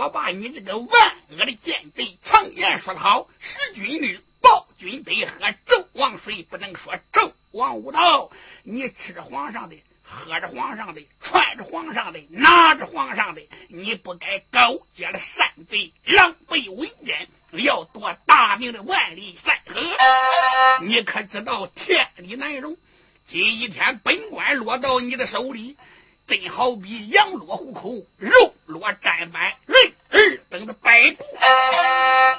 ：“，我把你这个万恶的奸贼，常言说得好，识君率，暴君得喝纣王水，不能说纣王无道。你吃着皇上的，喝着皇上的，穿着皇上的，拿着皇上的，你不该勾结了山贼，狼狈为奸，要夺大明的万里山河。你可知道天理难容？今一天本官落到你的手里。”真好比羊落虎口，肉落砧板，人儿等着摆布。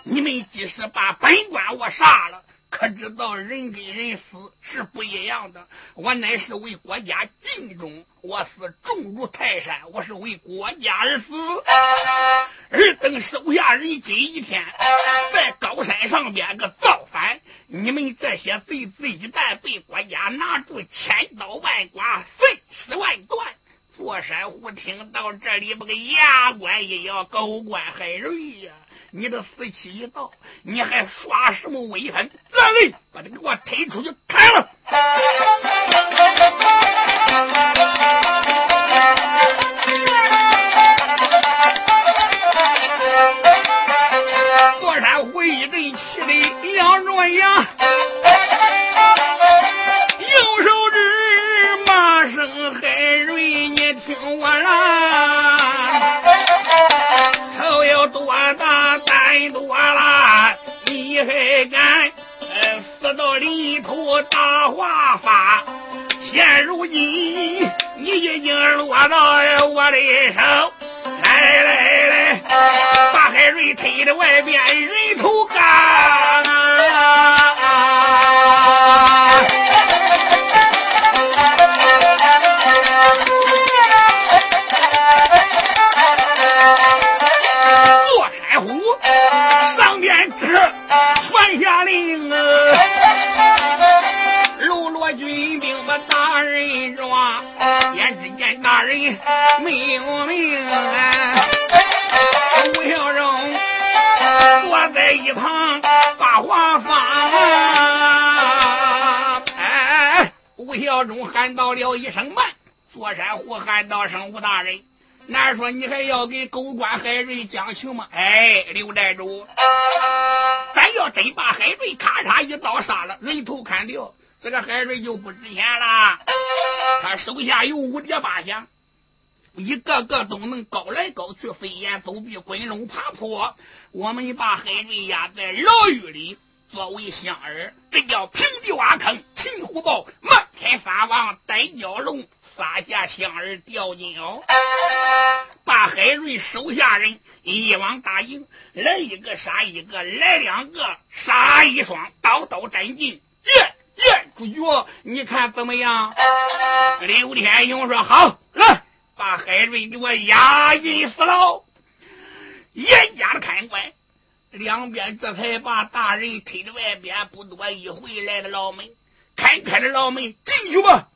你们即使把本官我杀了，可知道人跟人死是不一样的？我乃是为国家尽忠，我死重如泰山，我是为国家而死。尔等手下人今一天在高山上边个造反，你们这些贼子一旦被国家拿住，千刀万剐，碎尸万段。过山虎听到这里，把个牙关一咬，狗官海瑞呀！你的死期一到，你还耍什么威风？来人，把他给我推出去砍了！过山虎一阵气的仰着仰。里头大华发？现如今你已经落到我的手，来来来，把海瑞推到外边人头干。人没有命啊！吴孝忠坐在一旁把话放。哎，吴孝忠喊到了一声慢，坐山虎喊道声吴大人，难说你还要给狗官海瑞讲情吗？哎，刘寨主，咱要真把海瑞咔嚓一刀杀了，人头砍掉，这个海瑞就不值钱了。他手下有五叠八将。一个个都能高来高去，飞檐走壁，滚龙爬坡。我们把海瑞压在牢狱里，作为香饵，这叫平地挖坑，擒虎豹，漫天撒网，逮蛟龙，撒下香饵掉进鳌。把海瑞手下人一网打尽，来一个杀一个，来两个杀一双，刀刀斩尽，剑剑出绝，你看怎么样？刘天雄说：“好，来。”把海瑞给我押进死牢，严加的看管。两边这才把大人推到外边，不多一回来的牢门，开开了牢门，进去吧。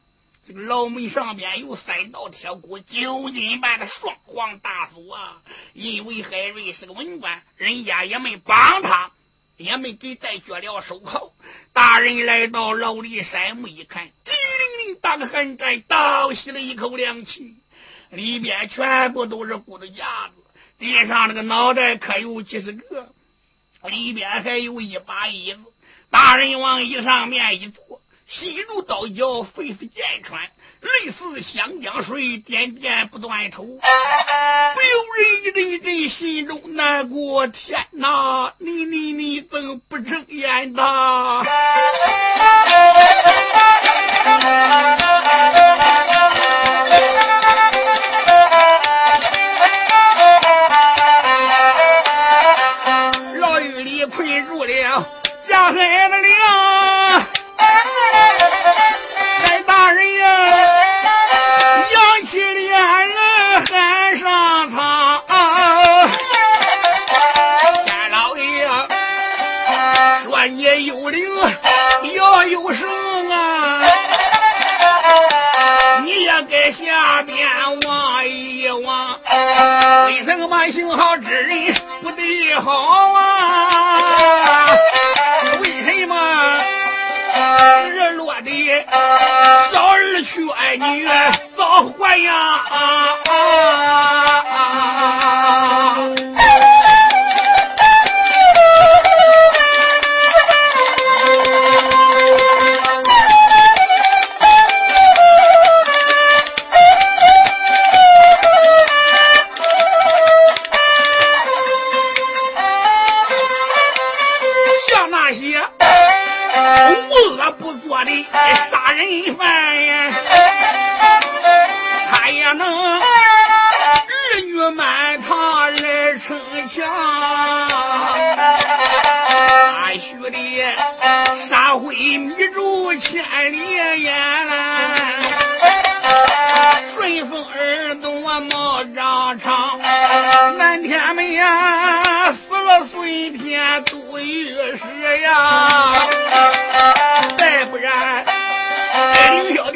这个牢门上边有三道铁骨，九斤半的双黄大锁啊。因为海瑞是个文官，人家也没帮他，也没给戴脚镣手铐。大人来到牢里山木一看，机灵灵打个寒战，倒吸了一口凉气。里边全部都是骨头架子，地上那个脑袋可有几十个，里边还有一把椅子，大人往椅上面一坐，心如刀绞，肺似剑穿，泪似湘江水，点点不断头，不由人一阵心中难过。天哪，你你你怎么不睁眼的？好之人不得好。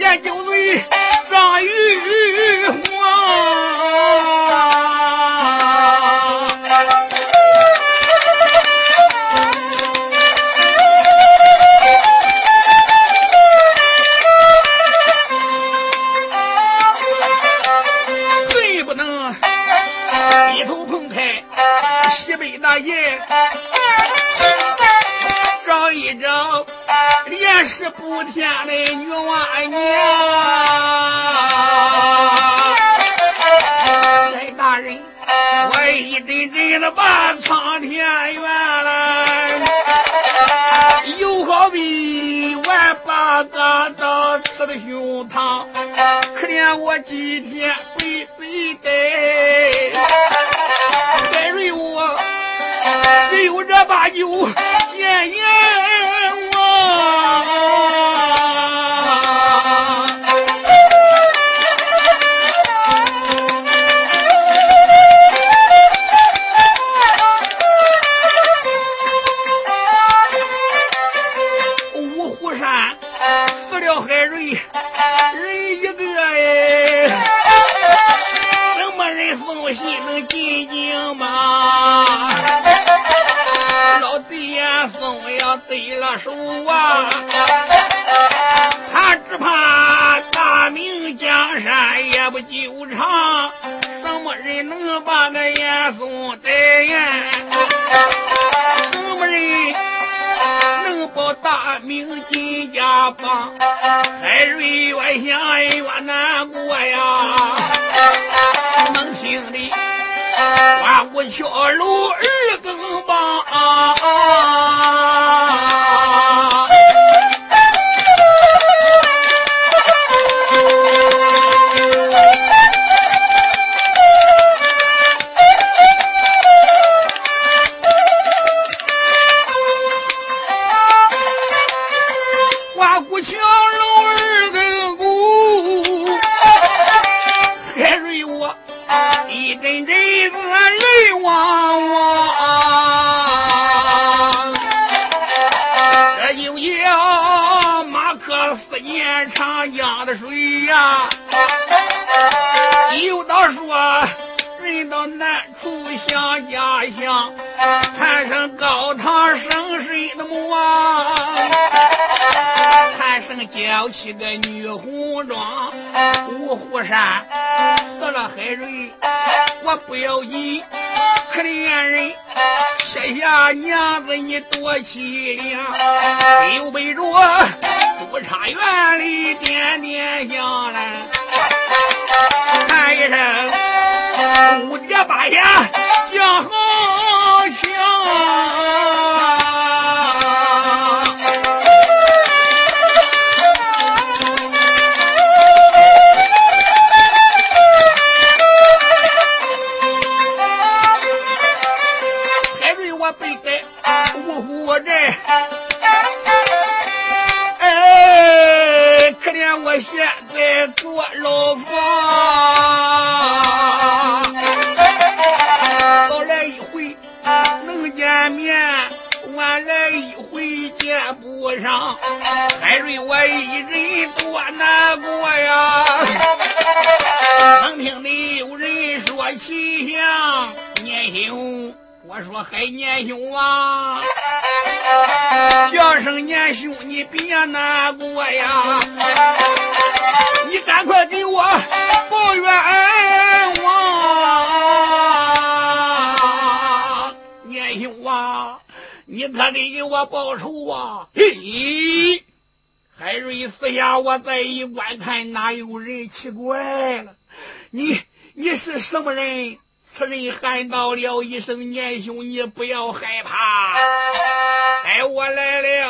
凌霄殿九岁万古桥楼二更棒。起个女红妆，五虎山面，晚来一回见不上。海瑞我一人多难过呀！能听得有人说奇祥，年兄，我说海年兄啊。叫声年兄，你别难过呀！你赶快给我报冤！你可得给我报仇啊！嘿，海瑞四下我再一观看，哪有人？奇怪了，你你是什么人？此人喊道了一声：“年兄，你不要害怕。”哎，我来了。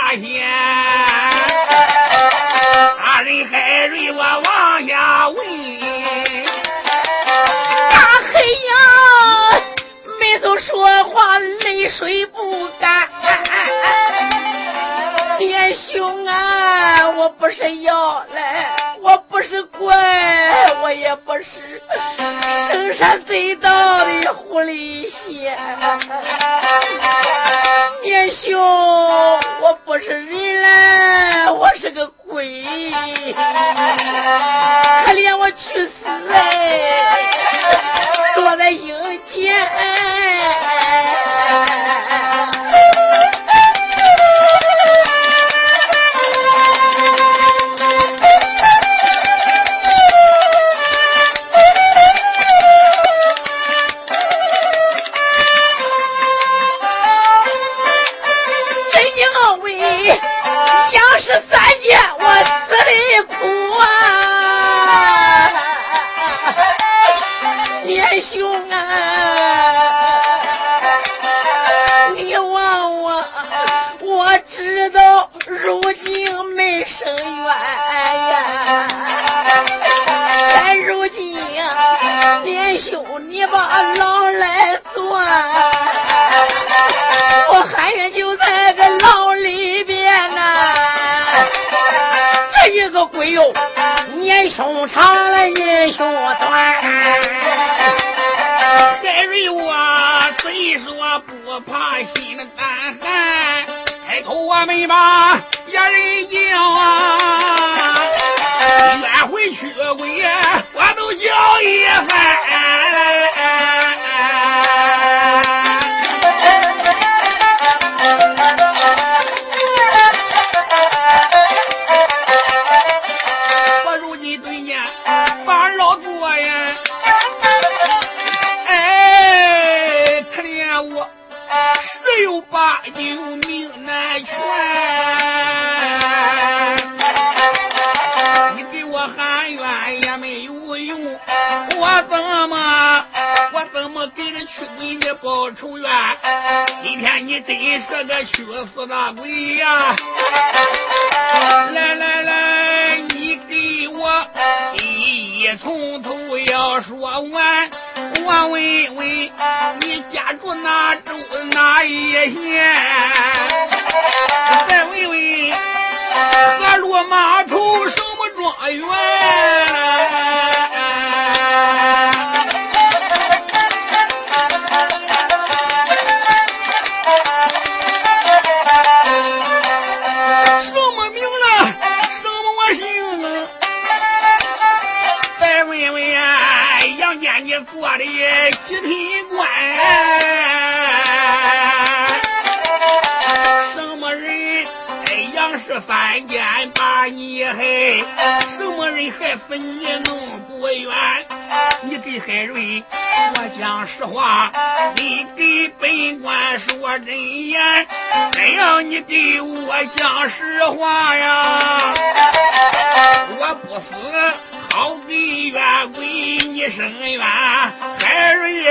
大仙，大人海瑞，我往下问。大黑羊没走说话，泪水不干。爹兄啊，我不是妖来，我不是怪，我也不是深山贼道的狐狸仙。年兄，我不是人嘞，我是个鬼，可怜我去死哎，心里胆寒，开口我没把别人叫啊，冤回去鬼我都叫一番。真是个屈死大鬼呀！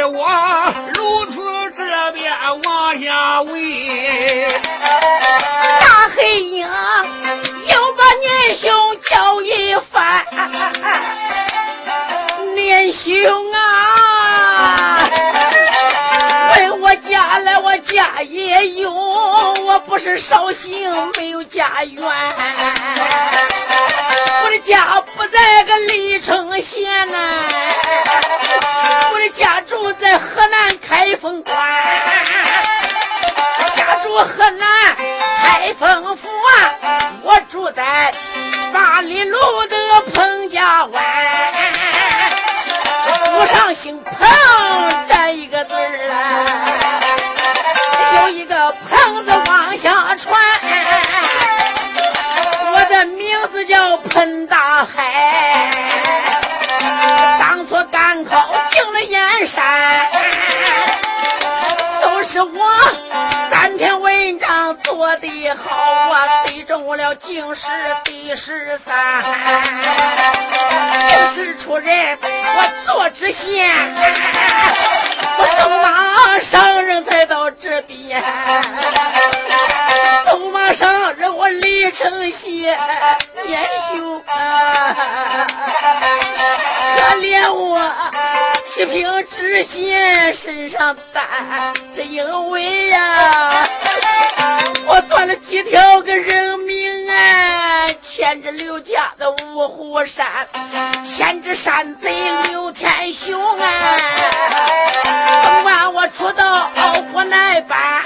我如此这边往下问。大黑鹰又把年兄叫一番，年兄啊，问我家来，我家也有，我不是绍兴没有家园。我的家不在个历城县呐，我的家住在河南开封关，家住河南开封府啊，我住在八里路的彭家湾，府上姓彭，是我三篇文章做的好，我得中了进士第十三，进士出人我做知县，我走马上任才到这边。走马上任我李承谢年兄啊，可怜我七品知县身上担，只因为呀，我断了几条个人命啊，牵着刘家的五虎山，牵着山贼刘天雄啊，甭管我出到国难办。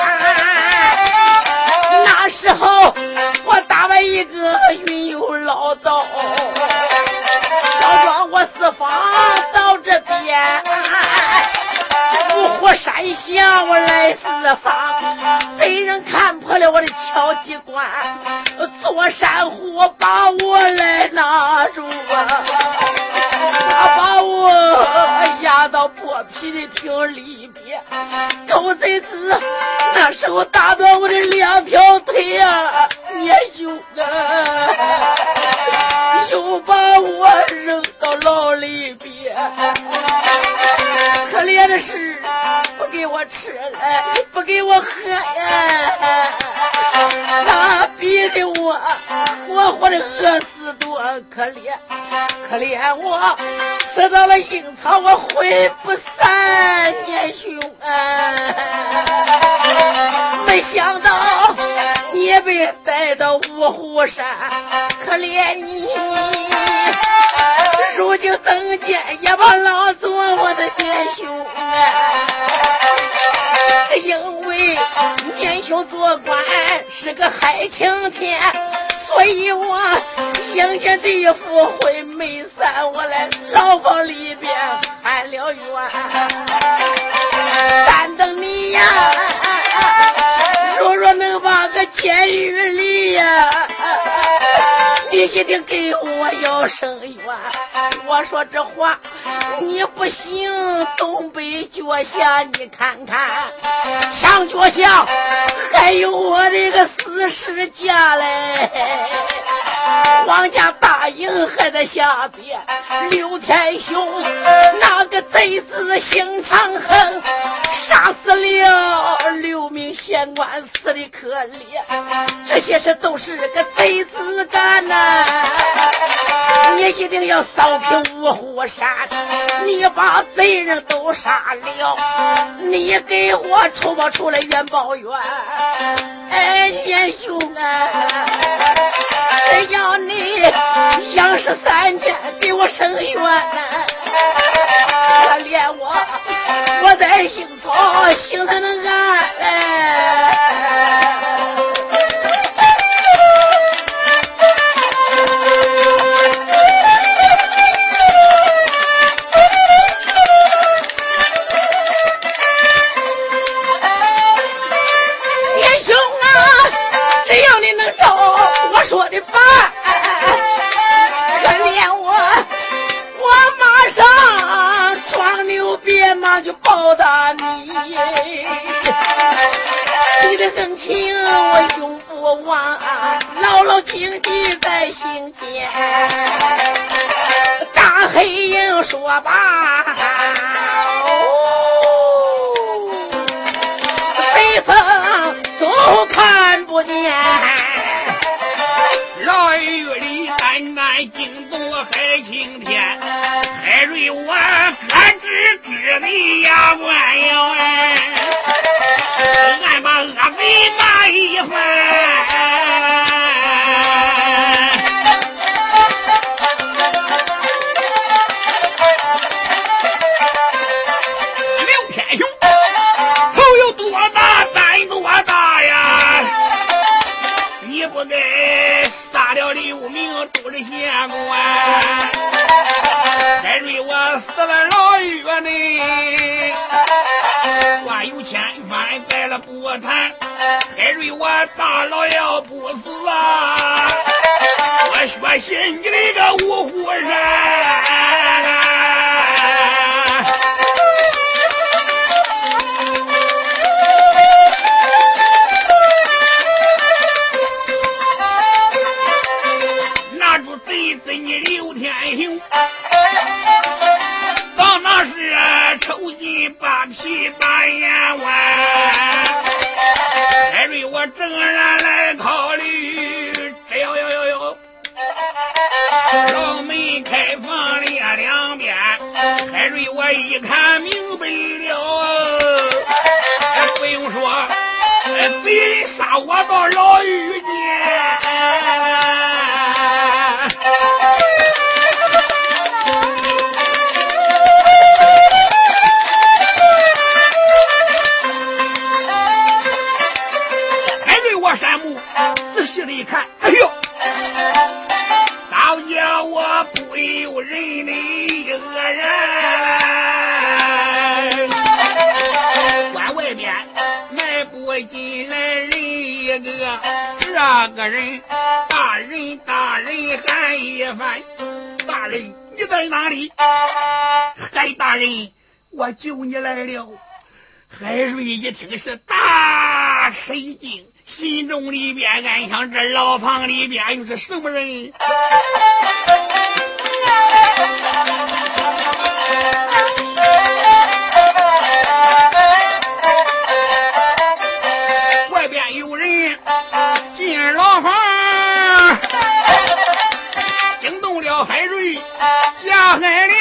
虎山下我来四方，贼人看破了我的敲机关，坐山虎把我来拿住啊，他把我压到剥皮的亭里边，狗贼子那时候打断我的两条我死到了阴曹，我魂不散，年兄啊，没想到你也被带到五虎山，可怜你，如今登监也把老做我的年兄啊，是因为年兄做官是个海青这话你不行，东北脚下你看看，墙脚下还有我的个四世家嘞。王家大营还在下边，刘天雄那个贼子心肠狠，杀死了六名县官，死的可怜。这些事都是个贼子干呐！你一定要扫平五虎山，你把贼人都杀了，你给我出不出来元宝元？哎，年兄啊！只要你杨氏三天给我伸冤，可怜我，我在姓曹心才能安。你，你的恩情我永不忘，牢牢谨记在心间。大黑影说罢，北风都看不见。老狱里暗暗惊动海青天，海瑞我咯吱吱的呀弯腰哎，俺把恶贼骂一番。大老要不瑞一听是大吃一惊，心中里边暗想：这牢房里边又是什么人？外边有人进牢房，惊动了海瑞，吓海了。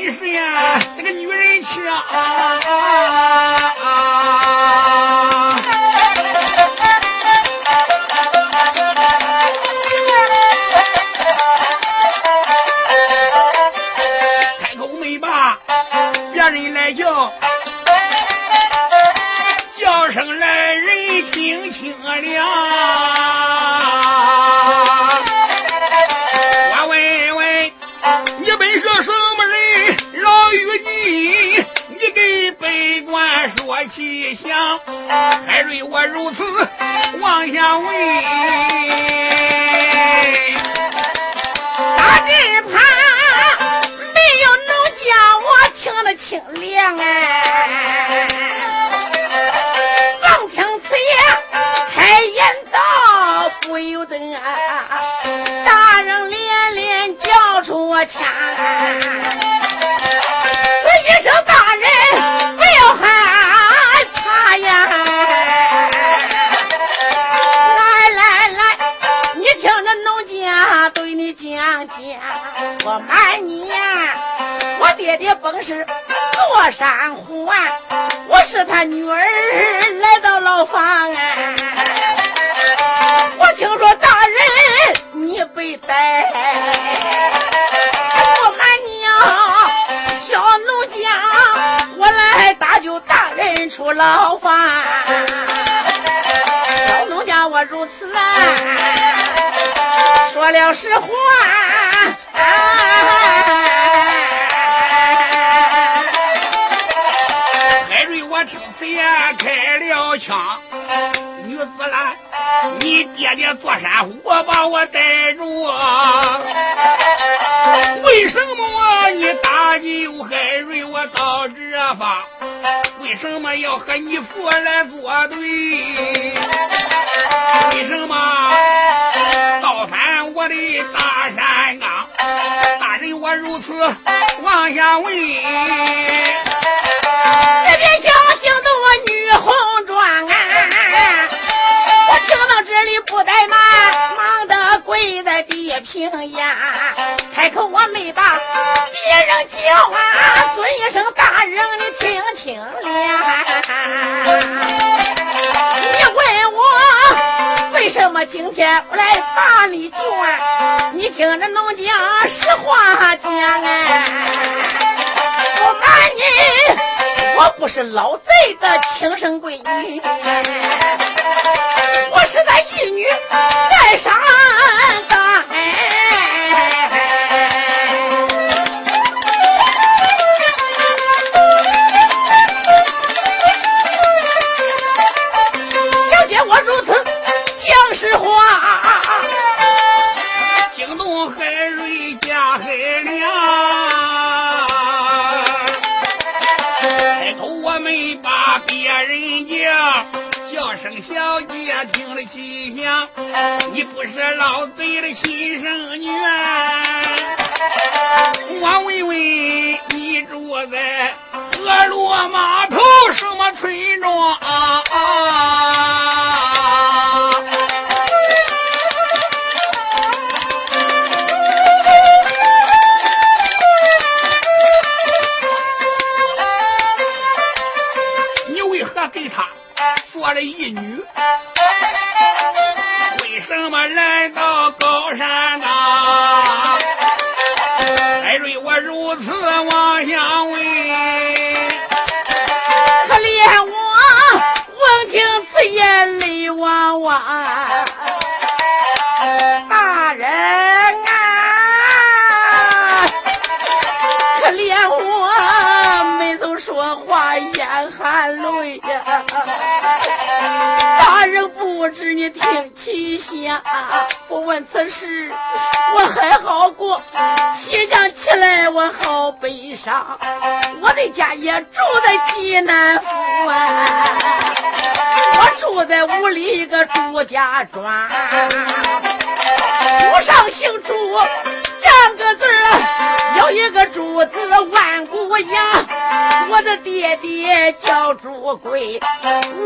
本事呀，那个女人强。气瞒你呀，我爹爹本是坐山虎啊，我是他女儿来到牢房啊。我听说大人你被逮，我瞒你呀，小奴家我来搭救大人出牢房。小奴家我如此啊，说了实话。我听谁呀开了枪？女子兰，你爹爹坐山虎，把我逮住。为什么你打救海瑞，我到这方？为什么要和你父来作对？为什么造反我的大山岗？大人我如此往下问。这边想红妆啊！我听到这里不怠慢，忙得跪在地平呀，开口我没把别人叫啊，尊一声大人你听清了。你问我为什么今天我来把你救啊？你听着农家实话讲啊，不瞒你，我不是老贼的亲生闺女，我是那义女在山岗。家庄，祖上姓朱，这个字儿有一个朱字万古扬，我的爹爹叫朱贵，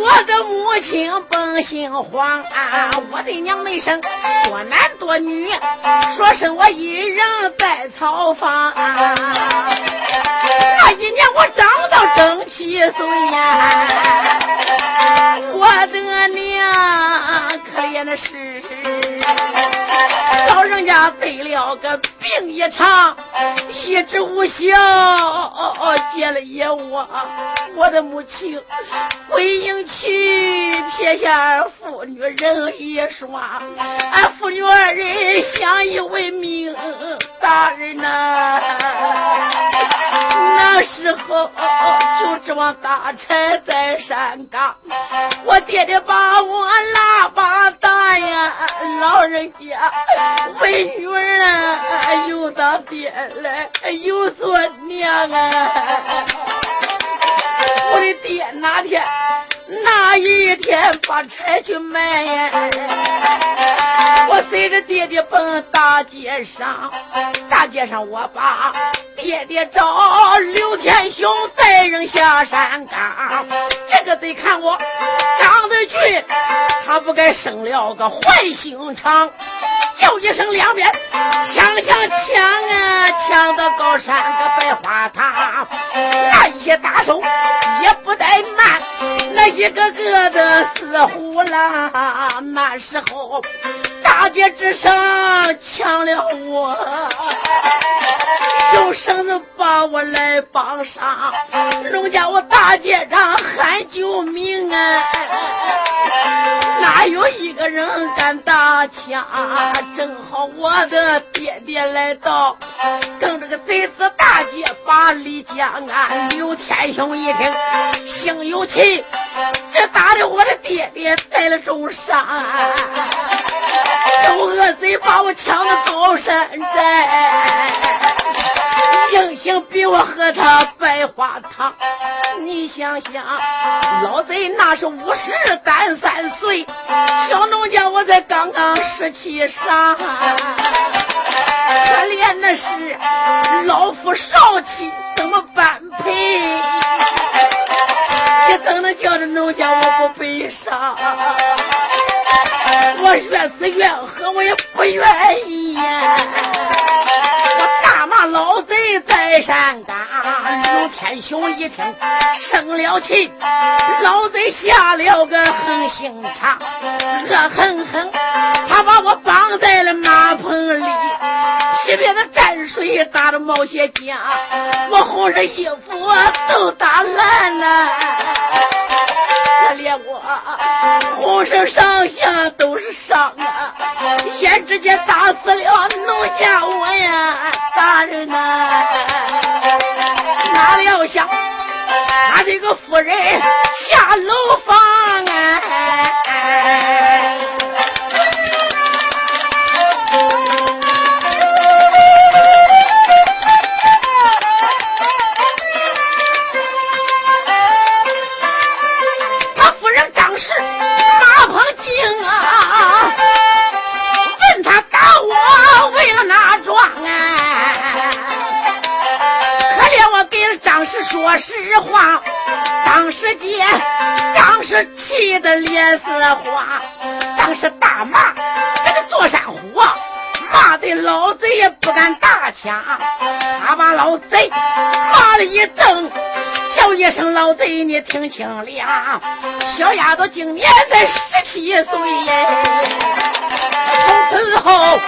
我的母亲本姓黄啊，我的娘没生多男多女，说生我一人在草房。啊那一年我长到正七岁呀，我的娘可怜的是，老人家得了个病一场，一直无效，接了野我，我的母亲归营去，撇下父女人一双，俺父女二人相依为命，大人呐、那时候就指望大柴在山岗，我爹爹把我拉把大呀，老人家为女儿啊，又当爹来又做娘啊。我的爹哪天哪一天把柴去卖？我随着爹爹奔大街上，大街上我把爹爹找刘天雄带人下山岗。这个得看我长得俊，他不该生了个坏心肠。叫一声两边枪枪枪啊，抢到高山个百花堂，那一些打手也不怠慢，那一个个的死虎狼，那时候大街之上抢了我，有绳子把我来绑上，弄家我大街上喊救命啊！哪有一个人敢打枪？正好我的爹爹来到，跟这个贼子大街把李江安、刘天雄一听，心有气，这打的我的爹爹带了重伤，有恶贼把我抢到高山寨，行行比我和他百花堂。你想想，老贼那是五十单三岁，小农家我才刚刚十七上，可怜的是老夫少妻，般配？你怎能叫着农家我不悲伤？我越死越喝，我也不愿意呀。老贼在山岗，刘天雄一听生了气，老贼下了个狠心肠，恶狠狠，他把我绑在了马棚里，西边的蘸水打的毛血浆，我红身衣服都打烂了，可怜我浑身上下都是伤啊，先直接打死了农家我呀！大人呐，哪料想他这个夫人下楼房给张氏说实话，当时间张氏气得脸色花，当时大骂这个坐山虎啊，骂的老贼也不敢打枪，他把老贼骂了一顿，叫一声老贼，你听清了，小丫头今年才十七岁耶，从此后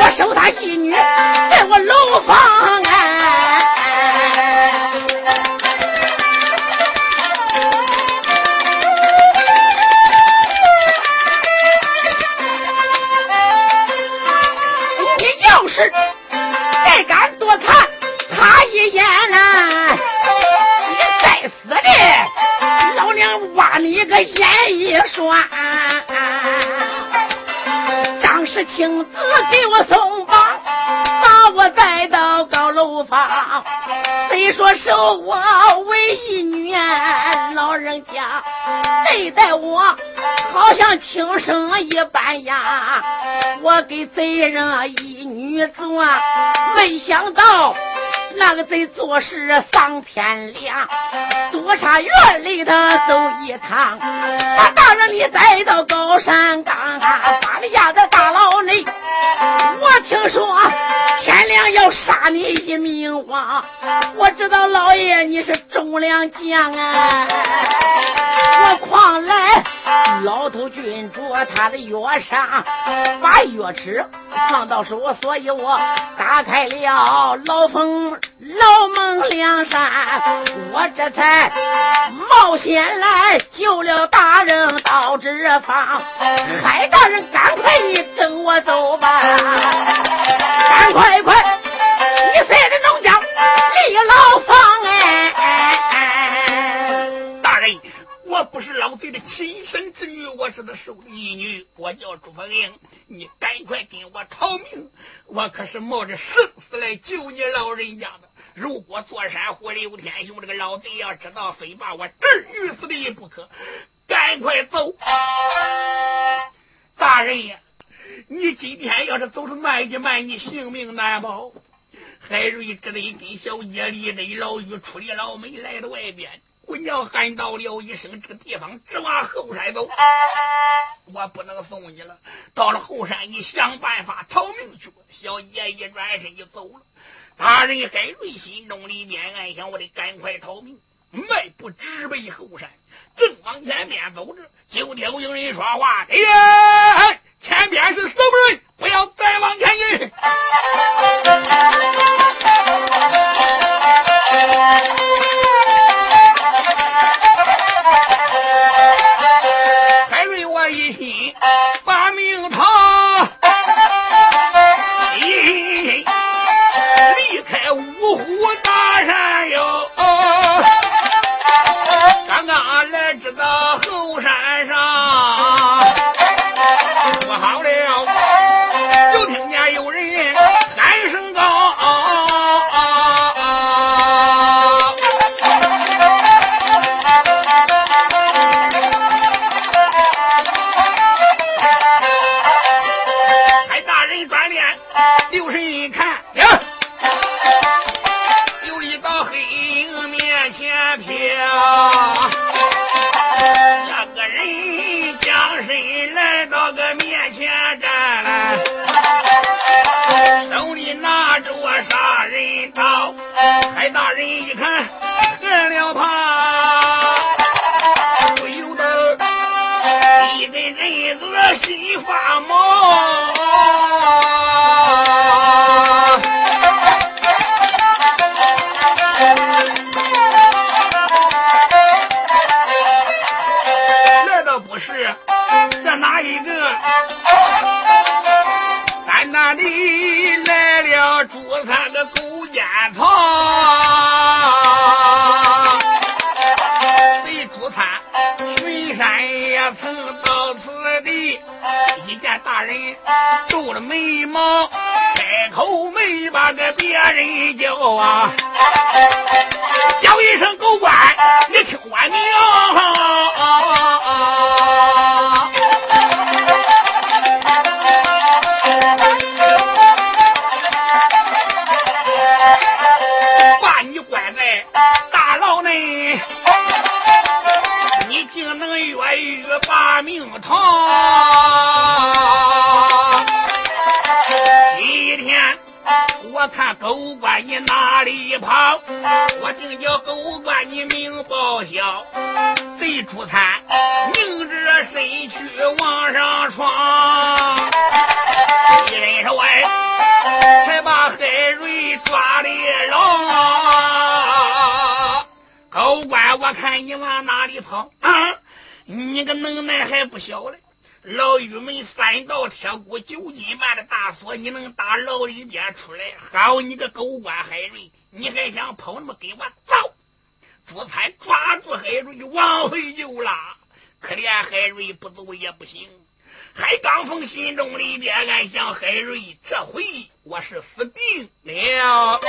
我收她一女，在我楼房啊。再敢多看他一眼呐，你该死的，老娘挖你个眼一双！张氏亲自给我松绑，把我带到高楼房。虽说收我为义女，老人家对待我好像亲生一般呀。我给贼人一女做，没想到那个贼做事丧天良，督察院里头走一趟，把大人你带到高山岗，把你压在大牢内。我听说天亮要杀你一命亡，我知道老爷你是忠良将啊，我狂来老头郡主他的药上，把药吃放到手，所以我打开了牢房老孟梁山，我这才冒险来救了大人到这方，海大人赶快你跟我走吧。是他收的义女，我叫朱凤英。你赶快跟我逃命！我可是冒着生死来救你老人家的。如果坐山虎刘天雄这个老贼要知道，非把我置于死地不可。赶快走！大人呀！你今天要是走的慢一慢，你性命难保。海瑞只得跟小叶离内老妪出了老门，来到外边。姑娘喊道了一声：“这个地方直往后山走，我不能送你了。到了后山，你想办法逃命去。”小爷一转身就走了。大人海瑞心中里面暗想：“我得赶快逃命。”迈步直奔后山，正往前面走着，就听有人说话：“哎呀！”前边是什么人？不要再往前去。六神一看瑞抓的牢。狗官，我看你往哪里跑啊？你个能耐还不小嘞！老狱门三道铁骨九斤半的大锁，你能打牢里边出来？好你个狗官海瑞，你还想跑？那么给我走！朱灿抓住海瑞往回就拉，可怜海瑞不走也不行。海刚峰心中里边暗想：海瑞，这回我是死定了。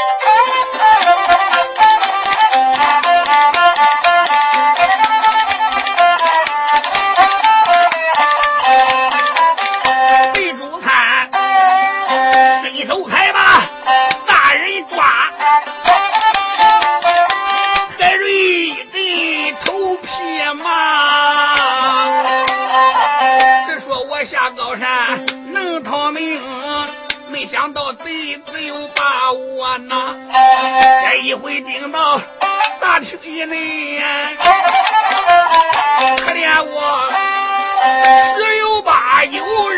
把我拿，这一回顶到大厅以内呀，可怜我十有八九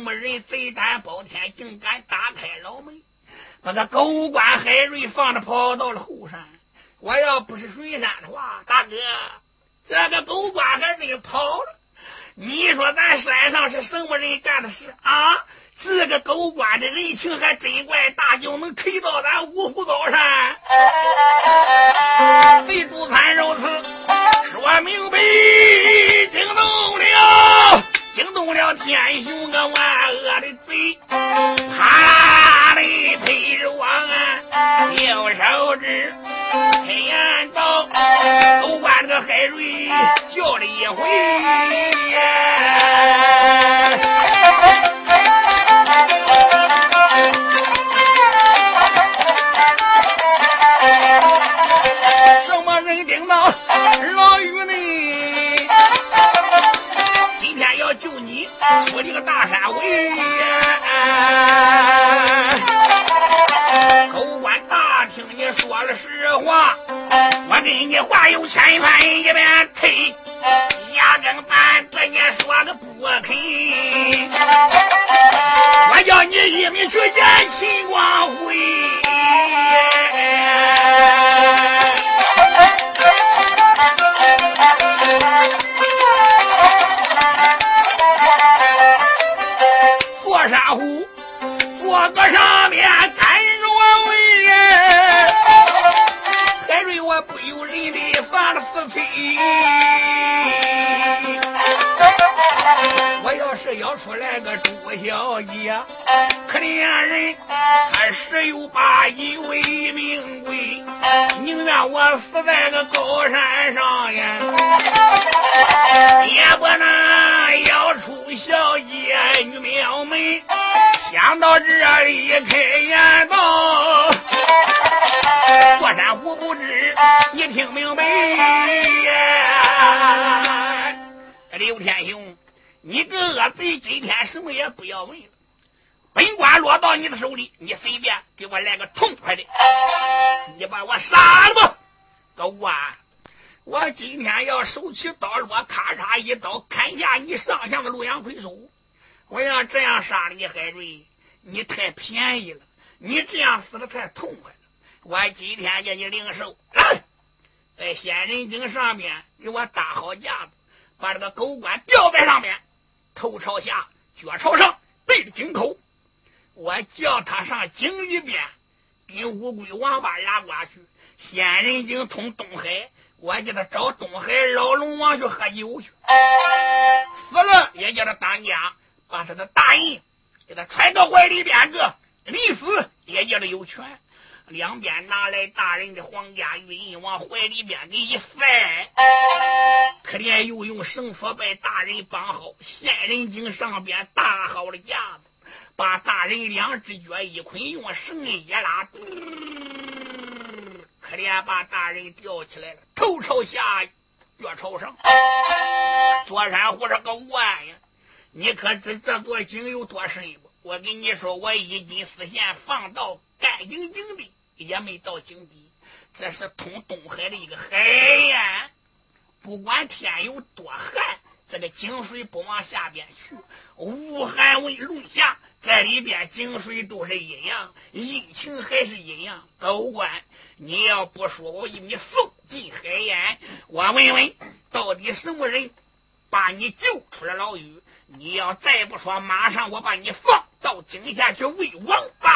什么人贼胆包天，竟敢打开牢门，把个狗官海瑞放着跑到了后山？我要不是巡山的话，大哥，这个狗官海瑞跑了。你说咱山上是什么人干的事啊？这个狗官的人情还真怪大，就能推到咱五湖高山。贼朱三如此说明白，惊动了，惊动了天雄个万恶的贼，他的配着王啊，右手指黑暗刀，都把这个海瑞叫了一回。我这个大山威，狗官大听你说了实话，我跟你话有千番一遍推，压根板子你说个不肯，我叫你一命去见秦光辉。虎，坐个上面干着位。海瑞我不由人的犯了四妃，我要是要出来个朱小姐，可怜人他十有八一为命贵，宁愿我死在个高山上呀，也不能要出小姐女庙门。想到这里，开言道：过山虎不知，你听明白呀，刘天雄。你个恶贼，今天什么也不要问了。本官落到你的手里，你随便给我来个痛快的，你把我杀了吧！狗官，我今天要手起刀落，咔嚓一刀砍下你上下的洛阳魁首。我要这样杀了你，海瑞，你太便宜了。你这样死的太痛快了。我今天叫你领手，来，在仙人井上面给我搭好架子，把这个狗官吊在上面。头朝下，脚朝上，对着井口。我叫他上井里边，跟乌龟王八拉呱去。仙人井通东海，我叫他找东海老龙王去喝酒去。死了也叫他当家，把他的大印给他揣到怀里边个。临死也叫他有权。两边拿来大人的皇家玉印，往怀里边给一塞，可怜又用绳索把大人绑好，仙人井上边搭好了架子，把大人两只脚一捆，用绳一拉，可怜把大人吊起来了，头朝下，脚朝上。左山虎这个弯呀，你可知这座井有多深不？我跟你说，我一斤丝线放到干净净的。也没到井底，这是通东海的一个海岸。不管天有多寒，这个井水不往下边去，无寒为论下，在里边井水都是阴阳，阴晴还是阴阳。都管，你要不说，我给你送进海眼。我问问，到底什么人把你救出了牢狱？你要再不说，马上我把你放到井下去喂王八。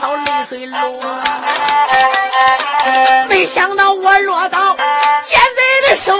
到泪水落。没想到我落到现在的手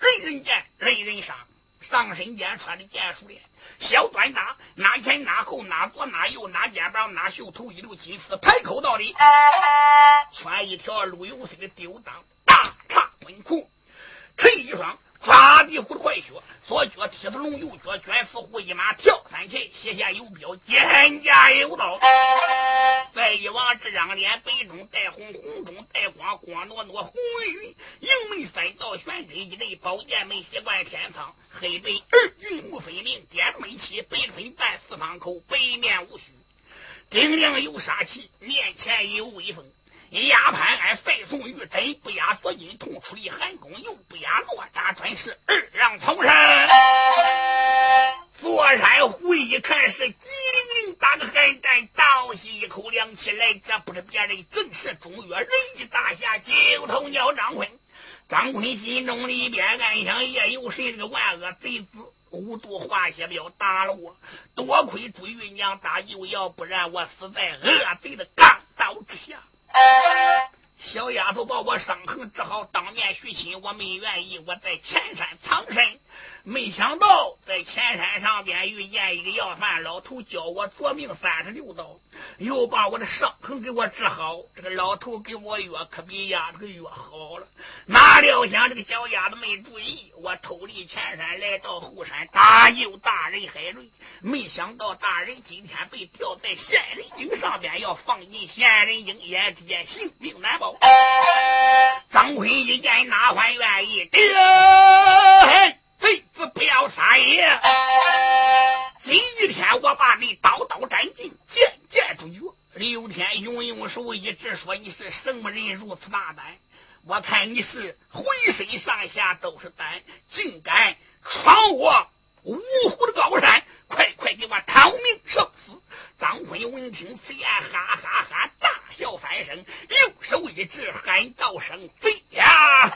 人人见，人人杀。上身间穿的剑术链，小短打，拿前拿后，拿左拿右，拿肩膀，拿袖头，一溜金丝，排扣到底，穿一条绿油色的丢裆大叉短裤，衬一双。抓地虎的快靴，左脚踢子龙，右脚卷死虎，一马跳三擒，斜下有镖，肩架有刀。再一往这张脸，白中带红，红中带光，光挪挪红云云。迎眉三道玄真一类，宝剑眉习惯天苍。黑白二云无分明，点眉气，北分半四方口，北面无须，顶梁有杀气，面前有威风。一压盘，俺费送玉真不压左金痛出力寒宫又不压哪吒专是二让从生。坐山虎一看是机灵灵打个寒战，倒吸一口凉气来，这不是别人，正是中原仁义大侠九头鸟张坤。张坤心中里边暗想：也有谁这个万恶贼子无毒化血镖打了我？多亏朱玉娘搭救，要不然我死在恶贼的钢刀之下。小丫头把我伤痕治好，当面许亲，我没愿意，我在前山藏身。没想到在前山上边遇见一个要饭老头，教我夺命三十六刀，又把我的伤痕给我治好。这个老头给我药可比丫头药好了。哪料想这个小丫头没注意，我偷离前山来到后山搭救大人海瑞。没想到大人今天被吊在仙人井上边，要放进仙人井，眼之间性命难保。张坤一见，哪还愿意？哎贼子不要杀也！今天我把你刀刀斩尽，剑剑诛绝。刘天勇用手一指，说：“你是什么人？如此大胆！我看你是浑身上下都是胆，竟敢闯我五湖的高山！快快给我逃命受死！”张坤闻听此言，哈哈哈大笑三声，用手一指，喊道声：“飞呀！”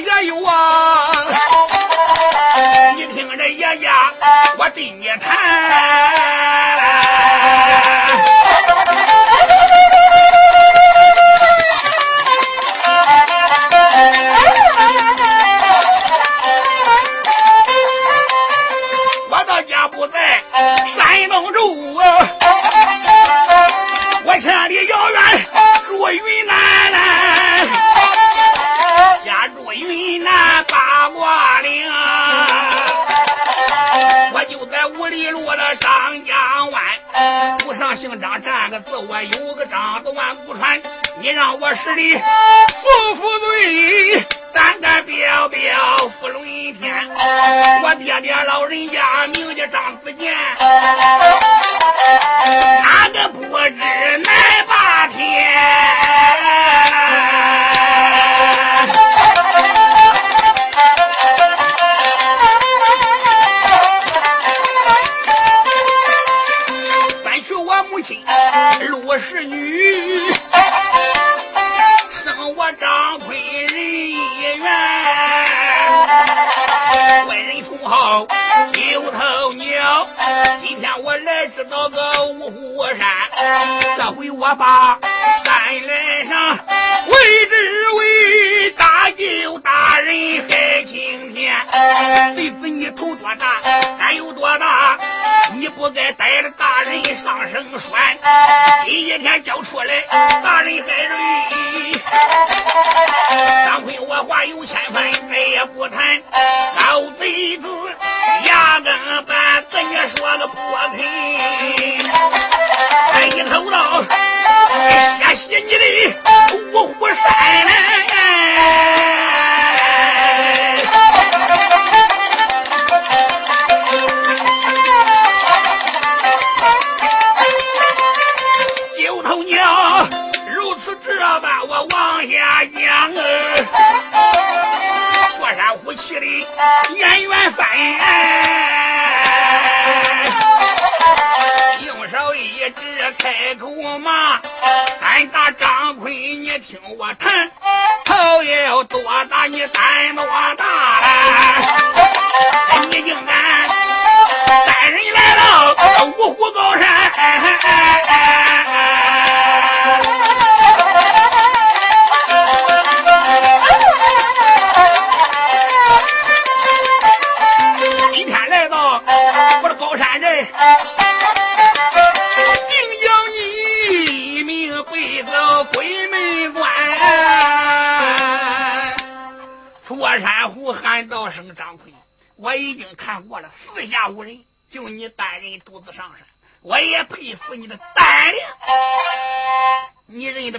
家也有啊。你听着爷爷，我对你谈。我使的不服罪，胆敢彪彪负龙天。我爹爹老人家名叫张子健，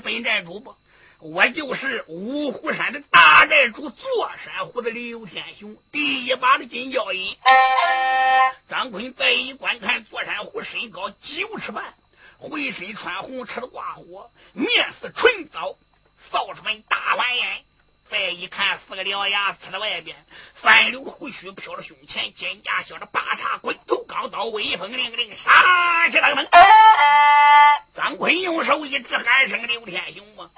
本寨主不？我就是五虎山的大寨主，坐山虎的刘天雄，第一把的金交银。张坤再一观看，坐山虎身高九尺半，浑身穿红，赤的挂火，面似春枣，扫出门大弯眼。再一看，四个獠牙呲在外边，翻流胡须飘着胸前，肩胛削着八叉滚头钢刀，威风凛凛，杀气腾腾。张坤用手一指，喊声：“刘天雄啊，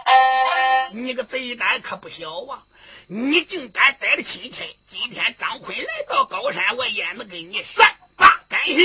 你个贼胆可不小啊！你竟敢逮着钦差！今天张坤来到高山，我也能跟你善罢甘休？”